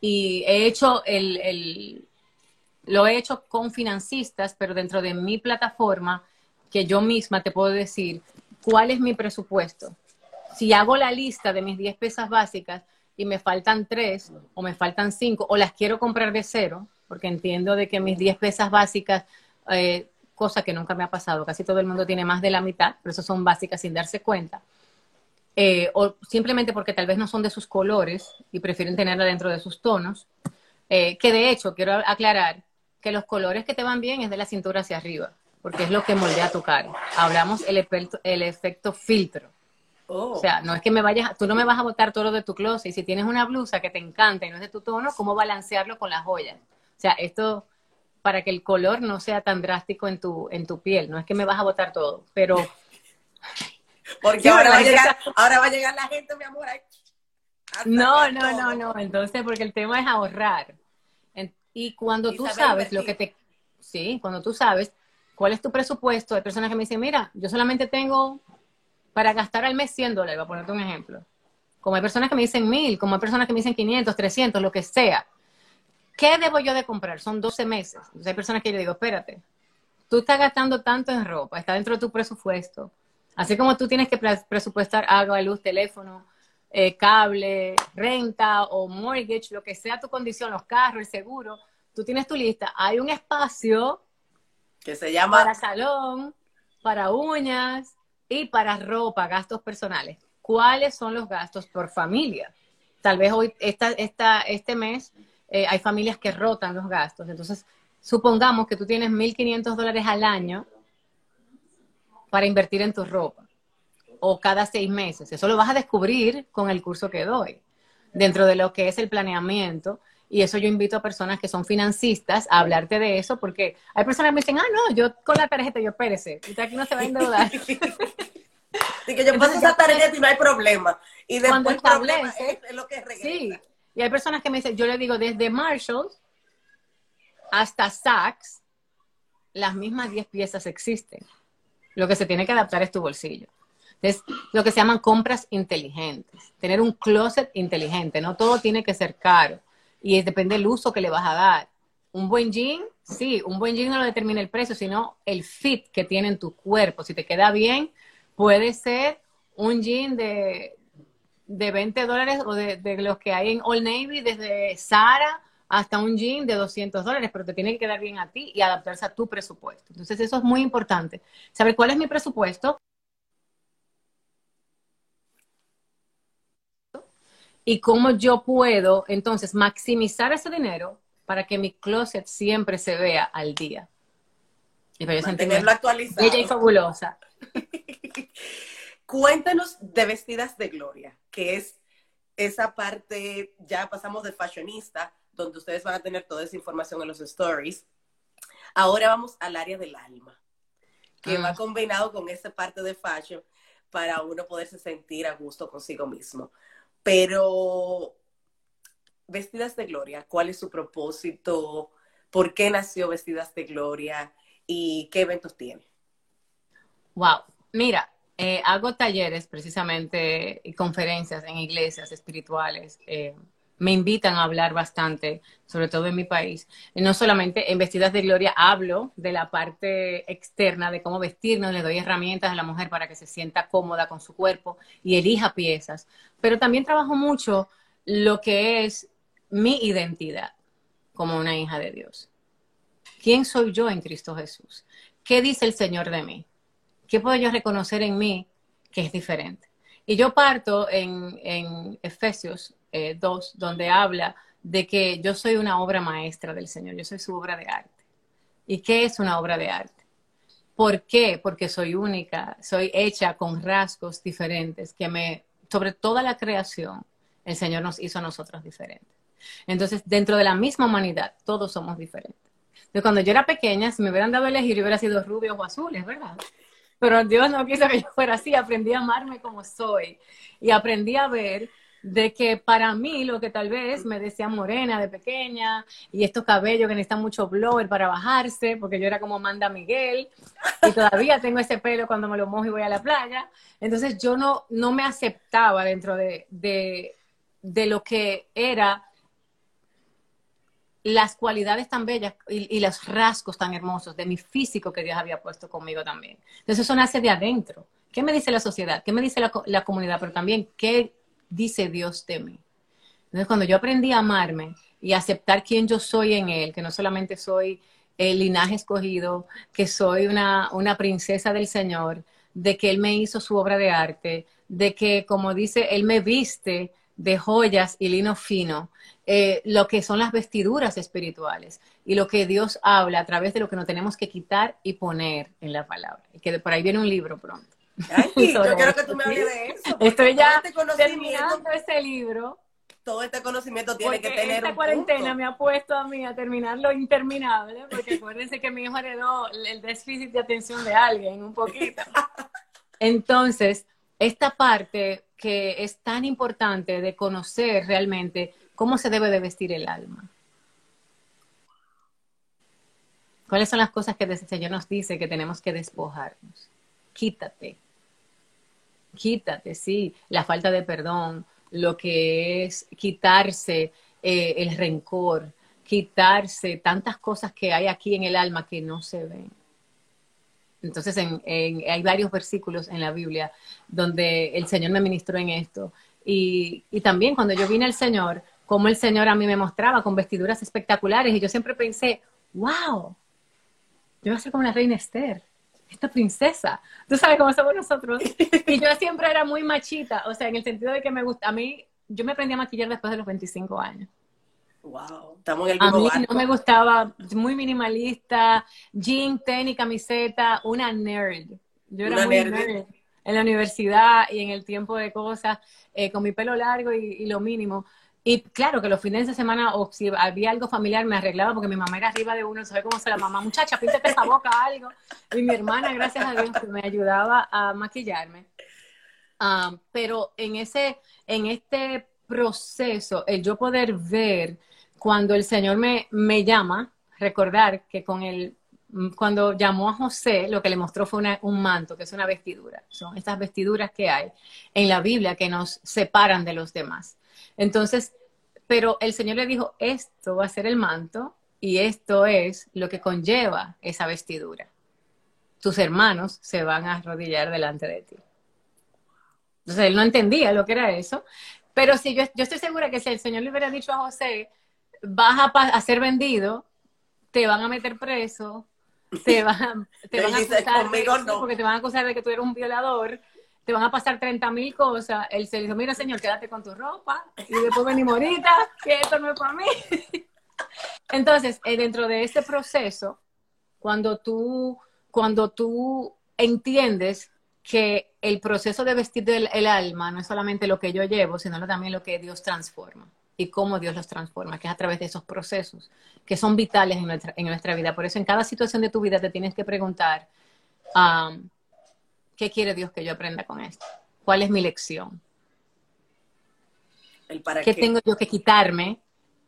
Y he hecho el, el, lo he hecho con financistas, pero dentro de mi plataforma, que yo misma te puedo decir cuál es mi presupuesto. Si hago la lista de mis 10 pesas básicas y me faltan 3 o me faltan 5 o las quiero comprar de cero, porque entiendo de que mis 10 pesas básicas, eh, cosa que nunca me ha pasado, casi todo el mundo tiene más de la mitad, pero eso son básicas sin darse cuenta. Eh, o simplemente porque tal vez no son de sus colores y prefieren tenerla dentro de sus tonos. Eh, que de hecho, quiero aclarar que los colores que te van bien es de la cintura hacia arriba, porque es lo que moldea tu cara. Hablamos el efecto, el efecto filtro. Oh. O sea, no es que me vayas, tú no me vas a botar todo de tu closet. Y si tienes una blusa que te encanta y no es de tu tono, ¿cómo balancearlo con las joyas? O sea, esto para que el color no sea tan drástico en tu, en tu piel. No es que me vas a botar todo, pero... Porque ahora, va a llegar, ahora va a llegar la gente, mi amor. No, no, no, no. Entonces, porque el tema es ahorrar. Y cuando tú sabes lo que te... Sí, cuando tú sabes cuál es tu presupuesto, hay personas que me dicen, mira, yo solamente tengo para gastar al mes 100 dólares, voy a ponerte un ejemplo. Como hay personas que me dicen mil, como hay personas que me dicen 500, 300, lo que sea. ¿Qué debo yo de comprar? Son 12 meses. Entonces hay personas que yo digo, espérate, tú estás gastando tanto en ropa, está dentro de tu presupuesto. Así como tú tienes que presupuestar agua, luz, teléfono, eh, cable, renta o mortgage, lo que sea tu condición, los carros, el seguro, tú tienes tu lista. Hay un espacio que se llama para salón, para uñas y para ropa, gastos personales. ¿Cuáles son los gastos por familia? Tal vez hoy, esta, esta, este mes, eh, hay familias que rotan los gastos. Entonces, supongamos que tú tienes 1.500 dólares al año para invertir en tu ropa o cada seis meses. Eso lo vas a descubrir con el curso que doy, dentro de lo que es el planeamiento. Y eso yo invito a personas que son financistas a hablarte de eso, porque hay personas que me dicen, ah, no, yo con la tarjeta, yo espérese, usted aquí no se va a endeudar. Así que yo paso esa tarjeta y no hay problema. Y después cuando establece, es, lo que regresa. Sí, y hay personas que me dicen, yo le digo, desde Marshall hasta Saks, las mismas 10 piezas existen. Lo que se tiene que adaptar es tu bolsillo. Es lo que se llaman compras inteligentes. Tener un closet inteligente. No todo tiene que ser caro. Y depende del uso que le vas a dar. Un buen jean, sí, un buen jean no lo determina el precio, sino el fit que tiene en tu cuerpo. Si te queda bien, puede ser un jean de, de 20 dólares o de, de, los que hay en Old Navy, desde Sara hasta un jean de 200 dólares, pero te tiene que quedar bien a ti y adaptarse a tu presupuesto. Entonces, eso es muy importante. Saber cuál es mi presupuesto y cómo yo puedo entonces maximizar ese dinero para que mi closet siempre se vea al día. Y para yo actualizado. Bella y fabulosa. Cuéntanos de Vestidas de Gloria, que es esa parte, ya pasamos de fashionista, donde ustedes van a tener toda esa información en los stories. Ahora vamos al área del alma, que va ah. combinado con esa parte de fashion para uno poderse sentir a gusto consigo mismo. Pero Vestidas de Gloria, ¿cuál es su propósito? ¿Por qué nació Vestidas de Gloria? ¿Y qué eventos tiene? Wow, mira, eh, hago talleres precisamente y conferencias en iglesias espirituales. Eh, me invitan a hablar bastante, sobre todo en mi país. Y no solamente en Vestidas de Gloria hablo de la parte externa, de cómo vestirnos, le doy herramientas a la mujer para que se sienta cómoda con su cuerpo y elija piezas, pero también trabajo mucho lo que es mi identidad como una hija de Dios. ¿Quién soy yo en Cristo Jesús? ¿Qué dice el Señor de mí? ¿Qué puedo yo reconocer en mí que es diferente? Y yo parto en, en Efesios 2, eh, donde habla de que yo soy una obra maestra del Señor, yo soy su obra de arte. ¿Y qué es una obra de arte? ¿Por qué? Porque soy única, soy hecha con rasgos diferentes que me, sobre toda la creación, el Señor nos hizo a nosotros diferentes. Entonces, dentro de la misma humanidad, todos somos diferentes. Entonces, cuando yo era pequeña, si me hubieran dado a elegir, yo hubiera sido rubios o azules, ¿verdad? Pero Dios no quiso que yo fuera así, aprendí a amarme como soy y aprendí a ver de que para mí lo que tal vez me decía morena de pequeña y estos cabellos que necesitan mucho blower para bajarse, porque yo era como Amanda Miguel y todavía tengo ese pelo cuando me lo mojo y voy a la playa. Entonces yo no, no me aceptaba dentro de, de, de lo que era las cualidades tan bellas y, los rasgos tan hermosos de mi físico que Dios había puesto conmigo también. Entonces eso nace de adentro. ¿Qué me dice la sociedad? ¿Qué me dice la, la comunidad? Pero también, ¿qué dice Dios de mí. Entonces, cuando yo aprendí a amarme y aceptar quién yo soy en Él, que no solamente soy el linaje escogido, que soy una, una princesa del Señor, de que Él me hizo su obra de arte, de que, como dice, Él me viste de joyas y lino fino, eh, lo que son las vestiduras espirituales y lo que Dios habla a través de lo que nos tenemos que quitar y poner en la palabra. Y que por ahí viene un libro pronto. Ay, yo quiero que tú me hables de eso. Estoy ya este terminando ese libro. Todo este conocimiento tiene que tener esta cuarentena me ha puesto a mí a terminar lo interminable, porque acuérdense que mi hijo heredó el déficit de atención de alguien un poquito. Entonces, esta parte que es tan importante de conocer realmente cómo se debe de vestir el alma. ¿Cuáles son las cosas que el Señor nos dice que tenemos que despojarnos? Quítate, quítate, sí, la falta de perdón, lo que es quitarse eh, el rencor, quitarse tantas cosas que hay aquí en el alma que no se ven. Entonces hay varios versículos en la Biblia donde el Señor me ministró en esto. Y, y también cuando yo vine al Señor, como el Señor a mí me mostraba con vestiduras espectaculares y yo siempre pensé, wow, yo voy a ser como la reina Esther esta princesa. Tú sabes cómo somos nosotros. Y yo siempre era muy machita, o sea, en el sentido de que me gusta, a mí, yo me aprendí a maquillar después de los 25 años. Wow, estamos en el mismo A mí no me gustaba, muy minimalista, jean, tenis, camiseta, una nerd. Yo era muy nerd. en la universidad y en el tiempo de cosas, eh, con mi pelo largo y lo mínimo. Y claro que los fines de semana, o si había algo familiar, me arreglaba porque mi mamá era arriba de uno, ¿sabes cómo se la mamá? Muchacha, píntate esa boca algo. Y mi hermana, gracias a Dios, me ayudaba a maquillarme. Ah, pero en ese, en este proceso, el yo poder ver cuando el Señor me, me llama, recordar que con el, cuando llamó a José, lo que le mostró fue un manto, que es una vestidura. Son estas vestiduras que hay en la Biblia que nos separan de los demás. Entonces, pero el Señor le dijo, esto va a ser el manto y esto es lo que conlleva esa vestidura. Tus hermanos se van a arrodillar delante de ti. Entonces él no entendía lo que era eso, pero si yo, yo estoy segura que si el Señor le hubiera dicho a José, vas a, ser vendido, te van a meter preso, te van, te van a acusar, porque te van a acusar de que tú eres un violador, te van a pasar 30 mil cosas. Él se dijo, mira señor, quédate con tu ropa y después venimos ahorita, que esto no es para mí. Entonces, eh, dentro de este proceso, cuando tú, cuando tú entiendes que el proceso de vestir el, alma no es solamente lo que yo llevo, sino también lo que Dios transforma y cómo Dios los transforma, que es a través de esos procesos que son vitales en nuestra, en nuestra vida. Por eso en cada situación de tu vida te tienes que preguntar, um, ¿Qué quiere Dios que yo aprenda con esto? ¿Cuál es mi lección? ¿Qué, tengo yo que quitarme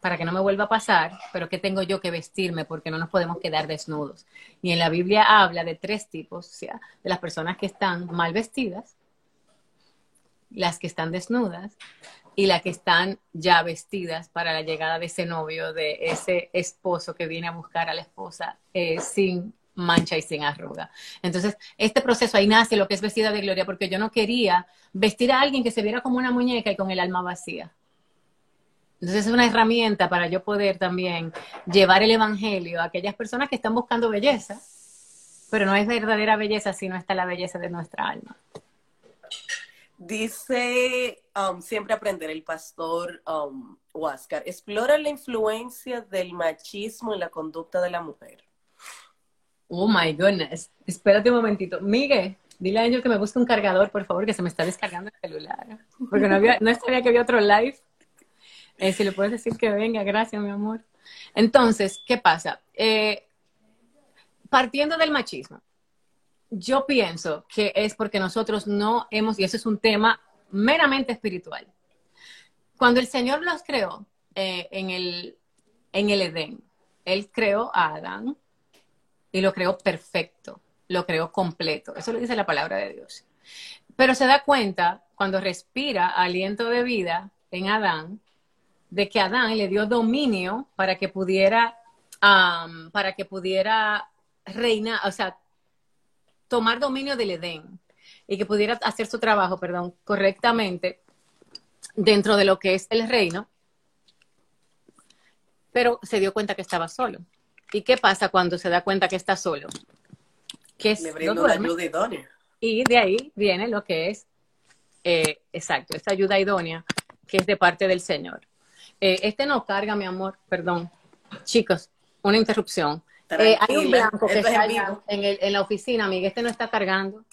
para que no me vuelva a pasar? Pero ¿qué tengo yo que vestirme? Porque no nos podemos quedar desnudos. Y en la Biblia habla de tres tipos, o sea, de las personas que están mal vestidas, las que están desnudas, y las que están ya vestidas para la llegada de ese novio, de ese esposo que viene a buscar a la esposa eh, sin mancha y sin arruga. Entonces, este proceso ahí nace lo que es vestida de gloria, porque yo no quería vestir a alguien que se viera como una muñeca y con el alma vacía. Entonces es una herramienta para yo poder también llevar el Evangelio a aquellas personas que están buscando belleza, pero no es verdadera belleza si no está la belleza de nuestra alma. Dice um, siempre aprender el pastor um, Huáscar, explora la influencia del machismo en la conducta de la mujer. Oh my goodness. Espérate un momentito. Miguel, dile a Angel que me busque un cargador, por favor, que se me está descargando el celular. Porque no, había, no sabía que había otro live. Eh, si le puedes decir que venga, gracias, mi amor. Entonces, ¿qué pasa? Eh, partiendo del machismo, yo pienso que es porque nosotros no hemos, y eso es un tema meramente espiritual. Cuando el Señor los creó eh, en, el, en el Edén, Él creó a Adán y lo creó perfecto, lo creó completo. Eso lo dice la palabra de Dios. Pero se da cuenta cuando respira aliento de vida en Adán, de que Adán le dio dominio para que pudiera, para que pudiera reinar, o sea, tomar dominio del Edén y que pudiera hacer su trabajo, perdón, correctamente dentro de lo que es el reino, pero se dio cuenta que estaba solo. ¿Y qué pasa cuando se da cuenta que está solo? Que es, ayuda idónea. Y de ahí viene lo que es, eh, exacto, esta ayuda idónea, que es de parte del Señor. Eh, este no carga, mi amor, perdón. Chicos, una interrupción. Eh, hay un blanco que está en, en, la oficina, amiga. Este no está cargando.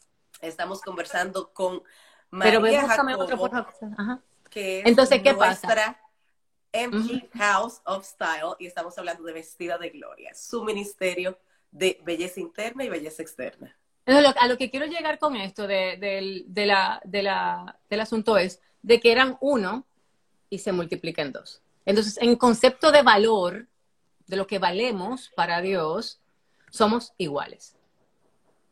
Estamos conversando con María Pero otro, por Ajá. Que es Entonces, ¿qué pasa? Empty House of Style y estamos hablando de Vestida de Gloria, su ministerio de belleza interna y belleza externa. a lo que quiero llegar con esto de, la, del asunto es de que eran uno y se multiplican dos. Entonces, en concepto de valor, de lo que valemos para Dios, somos iguales.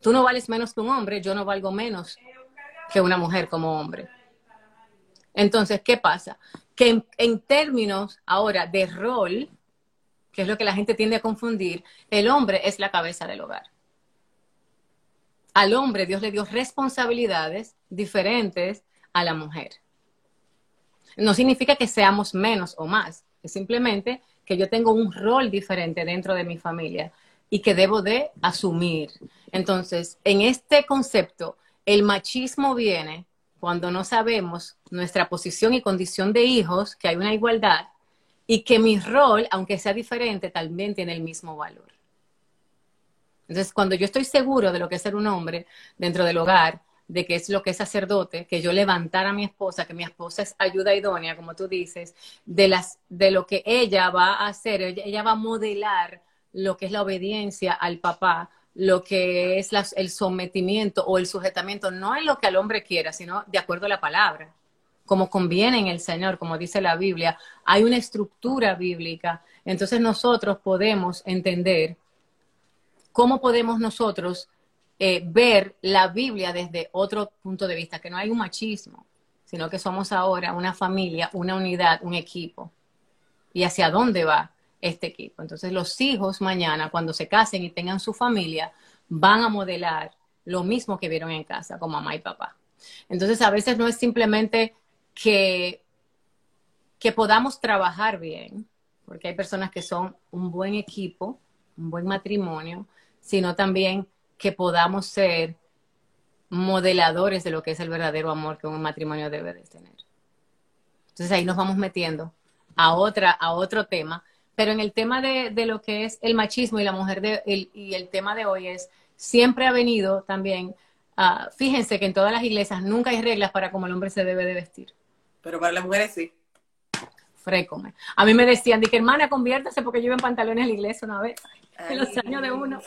Tú no vales menos que un hombre, yo no valgo menos que una mujer como hombre. Entonces, ¿qué pasa? Que en, términos ahora de rol, que es lo que la gente tiende a confundir, el hombre es la cabeza del hogar. Al hombre Dios le dio responsabilidades diferentes a la mujer. No significa que seamos menos o más, es simplemente que yo tengo un rol diferente dentro de mi familia y que debo de asumir. Entonces, en este concepto, el machismo viene cuando no sabemos nuestra posición y condición de hijos, que hay una igualdad y que mi rol, aunque sea diferente, también tiene el mismo valor. Entonces, cuando yo estoy seguro de lo que es ser un hombre dentro del hogar, de que es lo que es sacerdote, que yo levantara a mi esposa, que mi esposa es ayuda idónea, como tú dices, de, las, de lo que ella va a hacer, ella, va a modelar lo que es la obediencia al papá, lo que es el sometimiento o el sujetamiento, no es lo que el hombre quiera, sino de acuerdo a la palabra, como conviene en el Señor, como dice la Biblia. Hay una estructura bíblica, entonces nosotros podemos entender cómo podemos nosotros eh, ver la Biblia desde otro punto de vista, que no hay un machismo, sino que somos ahora una familia, una unidad, un equipo. ¿Y hacia dónde va este equipo? Entonces los hijos mañana, cuando se casen y tengan su familia, van a modelar lo mismo que vieron en casa, con mamá y papá. Entonces a veces no es simplemente que, que podamos trabajar bien, porque hay personas que son un buen equipo, un buen matrimonio, sino también que podamos ser modeladores de lo que es el verdadero amor que un matrimonio debe de tener. Entonces ahí nos vamos metiendo a otra, a otro tema, pero en el tema de, lo que es el machismo y la mujer de, y el tema de hoy es siempre ha venido también. Uh, fíjense que en todas las iglesias nunca hay reglas para cómo el hombre se debe de vestir. Pero para las mujeres sí. Frécome. A mí me decían, dije, hermana, conviértase porque yo iba en pantalones a la iglesia una vez, en los años de uno.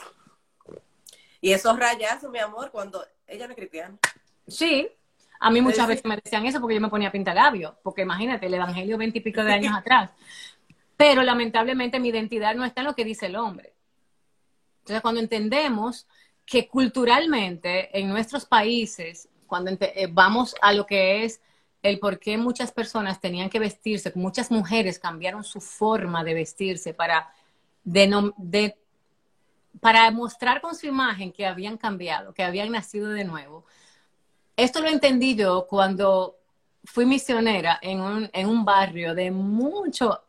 Y esos rayazos, mi amor, cuando ella no es cristiana. Sí, a mí muchas veces me decían eso porque yo me ponía labio, porque imagínate, el evangelio veintipico de años atrás. Pero lamentablemente mi identidad no está en lo que dice el hombre. Entonces, cuando entendemos que culturalmente en nuestros países, cuando eh, vamos a lo que es el por qué muchas personas tenían que vestirse, muchas mujeres cambiaron su forma de vestirse para, de, para mostrar con su imagen que habían cambiado, que habían nacido de nuevo. Esto lo entendí yo cuando fui misionera en un, en un barrio de mucho,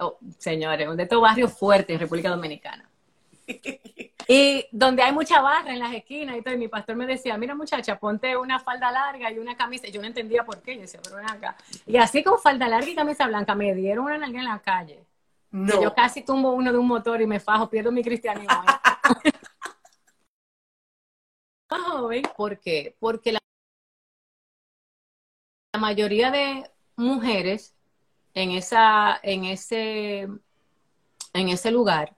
oh, señores, de todo barrio fuerte en República Dominicana. Y donde hay mucha barra en las esquinas y todo, y mi pastor me decía, mira muchacha, ponte una falda larga y una camisa. Y yo no entendía por qué, yo decía, pero acá. Y así con falda larga y camisa blanca me dieron una nalga en la calle. No. Yo casi tumbo uno de un motor y me fajo, pierdo mi cristianismo. joven, ¿por qué? Porque la la mayoría de mujeres en, esa, en, ese, en ese lugar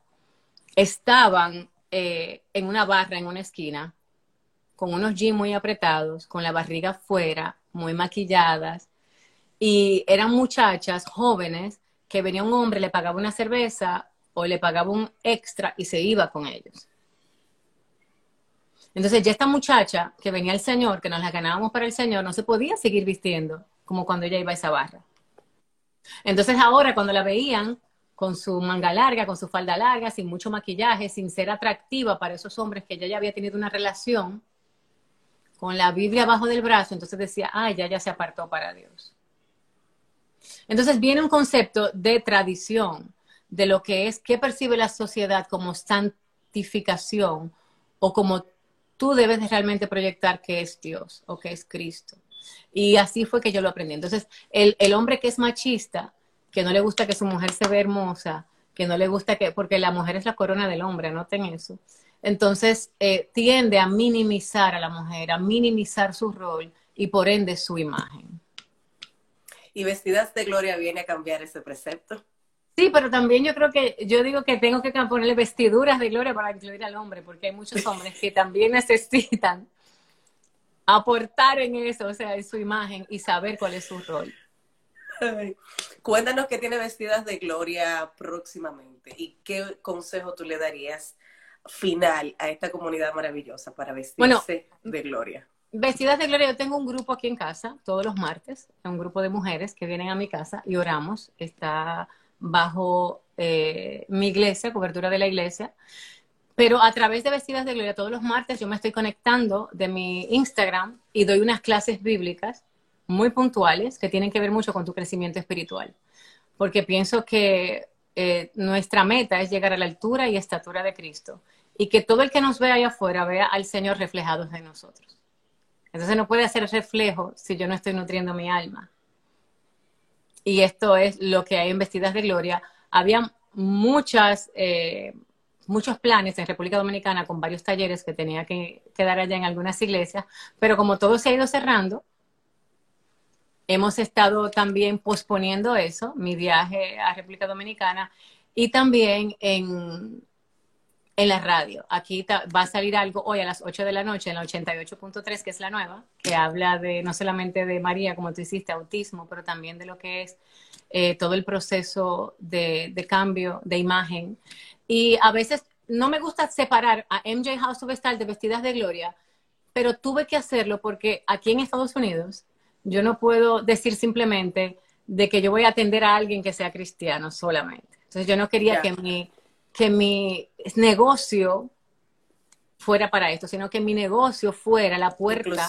estaban eh, en una barra, en una esquina, con unos jeans muy apretados, con la barriga fuera, muy maquilladas, y eran muchachas jóvenes que venía un hombre, le pagaba una cerveza o le pagaba un extra y se iba con ellos. Entonces ya esta muchacha que venía el Señor, que nos la ganábamos para el Señor, no se podía seguir vistiendo como cuando ella iba a esa barra. Entonces ahora cuando la veían con su manga larga, con su falda larga, sin mucho maquillaje, sin ser atractiva para esos hombres que ella ya había tenido una relación, con la Biblia abajo del brazo, entonces decía, ah, ya, ya se apartó para Dios. Entonces viene un concepto de tradición, de lo que es, qué percibe la sociedad como santificación o como tú debes realmente proyectar que es Dios o que es Cristo. Y así fue que yo lo aprendí. Entonces, el, el, hombre que es machista, que no le gusta que su mujer se vea hermosa, que no le gusta que, porque la mujer es la corona del hombre, noten eso. Entonces, eh, tiende a minimizar a la mujer, a minimizar su rol y por ende su imagen. ¿Y Vestidas de Gloria viene a cambiar ese precepto? Sí, pero también yo creo que, yo digo que tengo que ponerle vestiduras de gloria para incluir al hombre, porque hay muchos hombres que también necesitan aportar en eso, o sea, en su imagen y saber cuál es su rol. Cuéntanos qué tiene Vestidas de Gloria próximamente y qué consejo tú le darías final a esta comunidad maravillosa para vestirse de gloria. Vestidas de Gloria, yo tengo un grupo aquí en casa todos los martes, un grupo de mujeres que vienen a mi casa y oramos. Está bajo eh, mi iglesia, cobertura de la iglesia. Pero a través de Vestidas de Gloria, todos los martes yo me estoy conectando de mi Instagram y doy unas clases bíblicas muy puntuales que tienen que ver mucho con tu crecimiento espiritual. Porque pienso que eh, nuestra meta es llegar a la altura y estatura de Cristo. Y que todo el que nos vea allá afuera vea al Señor reflejado en nosotros. Entonces no puede hacer reflejo si yo no estoy nutriendo mi alma y esto es lo que hay en Vestidas de Gloria. Había muchas, eh, muchos planes en República Dominicana con varios talleres que tenía que quedar allá en algunas iglesias, pero como todo se ha ido cerrando, hemos estado también posponiendo eso, mi viaje a República Dominicana, y también en, en la radio. Aquí va a salir algo hoy a las 8 de la noche en la 88.3, que es la nueva, que habla de no solamente de María, como tú hiciste, autismo, pero también de lo que es eh, todo el proceso de, cambio de imagen. Y a veces no me gusta separar a MJ House of Style de Vestidas de Gloria, pero tuve que hacerlo porque aquí en Estados Unidos yo no puedo decir simplemente de que yo voy a atender a alguien que sea cristiano solamente. Entonces yo no quería que mi que mi negocio fuera para esto, sino que mi negocio fuera la puerta,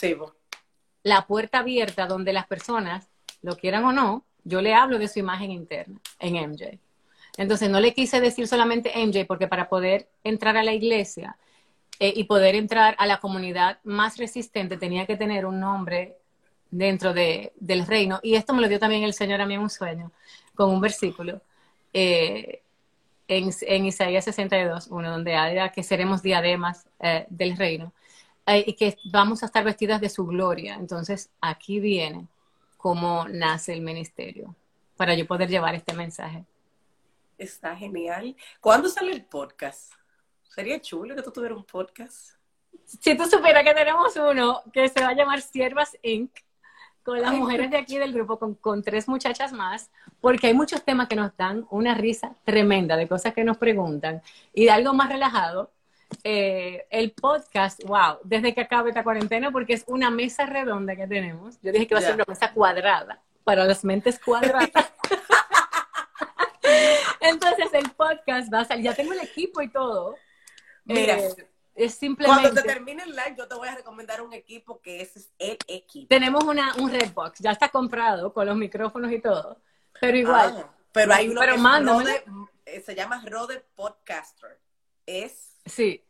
la puerta abierta donde las personas, lo quieran o no, yo le hablo de su imagen interna en MJ. Entonces no le quise decir solamente MJ porque para poder entrar a la iglesia eh, y poder entrar a la comunidad más resistente tenía que tener un nombre dentro de, del reino. Y esto me lo dio también el Señor a mí en un sueño, con un versículo. Eh, en, Isaías 62, uno donde habla que seremos diademas eh, del reino eh, y que vamos a estar vestidas de su gloria. Entonces, aquí viene cómo nace el ministerio para yo poder llevar este mensaje. Está genial. ¿Cuándo sale el podcast? Sería chulo que tú tuvieras un podcast. Si tú supieras que tenemos uno que se va a llamar Siervas Inc con las mujeres de aquí del grupo, con, tres muchachas más, porque hay muchos temas que nos dan una risa tremenda de cosas que nos preguntan y de algo más relajado. eh, el podcast, wow, desde que acabe esta cuarentena, porque es una mesa redonda que tenemos. Yo dije que va a ser una mesa cuadrada, para las mentes cuadradas. Entonces el podcast va a salir, ya tengo el equipo y todo. Mira, Eh, es simplemente... cuando te termine el live, yo te voy a recomendar un equipo que ese es el equipo. Tenemos una, un Redbox, ya está comprado con los micrófonos y todo, pero igual. Ah, pero hay uno Pero que. Rode, eh, se llama Rode Podcaster. Es Sí.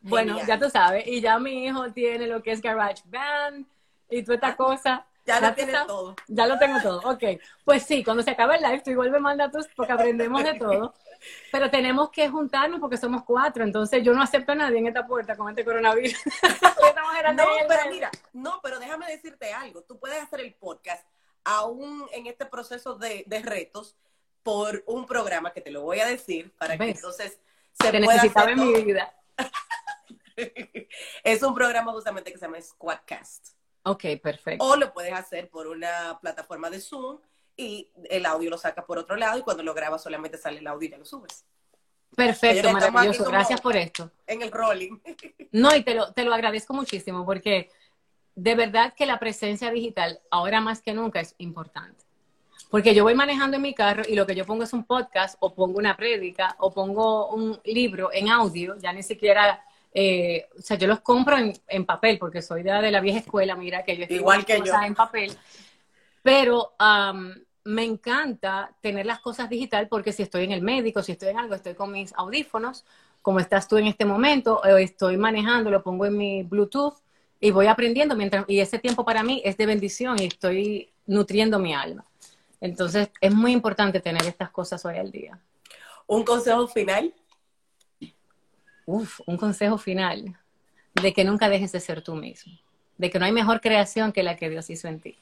Bueno, ya tú sabes. Y ya mi hijo tiene lo que es Garage Band y toda esta cosa. Ya lo tú tiene sabes. todo. Ya lo tengo todo. Ok. Pues sí, cuando se acabe el live, tú igual me manda tus, porque aprendemos de todo. Pero tenemos que juntarnos porque somos cuatro. Entonces yo no acepto a nadie en esta puerta con este coronavirus. No, pero mira, no, pero déjame decirte algo. Tú puedes hacer el podcast aún en este proceso de, de retos por un programa que te lo voy a decir para que entonces se Te pueda necesitaba hacer en mi vida. Es un programa justamente que se llama Squadcast. Ok, perfecto. O lo puedes hacer por una plataforma de Zoom y el audio lo sacas por otro lado y cuando lo grabas solamente sale el audio y ya lo subes. Perfecto, maravilloso. Gracias por esto. En el rolling. No, y te lo, te lo agradezco muchísimo porque de verdad que la presencia digital ahora más que nunca es importante. Porque yo voy manejando en mi carro y lo que yo pongo es un podcast o pongo una prédica o pongo un libro en audio, ya ni siquiera, eh, o sea, yo los compro en, en papel porque soy de, la- de la vieja escuela, mira que yo escribo Igual que cosas yo. en papel, pero am, me encanta tener las cosas digital porque si estoy en el médico, si estoy en algo, estoy con mis audífonos, como estás tú en este momento, estoy manejando, lo pongo en mi Bluetooth y voy aprendiendo mientras, y ese tiempo para mí es de bendición y estoy nutriendo mi alma. Entonces es muy importante tener estas cosas hoy al día. Un consejo final. Uf, un consejo final de que nunca dejes de ser tú mismo, de que no hay mejor creación que la que Dios hizo en ti.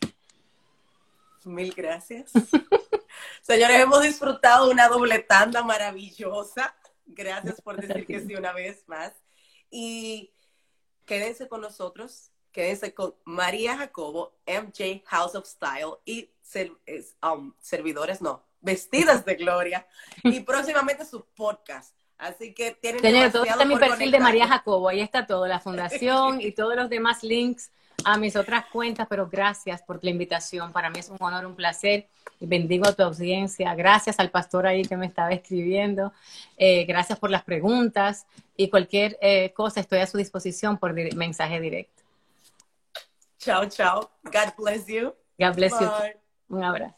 Mil gracias. Señores, hemos disfrutado una doble tanda maravillosa. Gracias por decir que sí una vez más. Y quédense con nosotros. Quédense con María Jacobo, MJ House of Style y um, servidores, no, vestidas de gloria. Y próximamente su podcast. Así que tienen todo está en mi perfil de María. Jacobo, ahí está todo, la fundación y todos los demás links a mis otras cuentas, pero gracias por la invitación, para mí es un honor, un placer, y bendigo a tu audiencia, gracias al pastor ahí que me estaba escribiendo, Eh, gracias por las preguntas y cualquier eh, cosa estoy a su disposición por di- mensaje directo. Chao, chao. God bless you. God bless you. Un abrazo.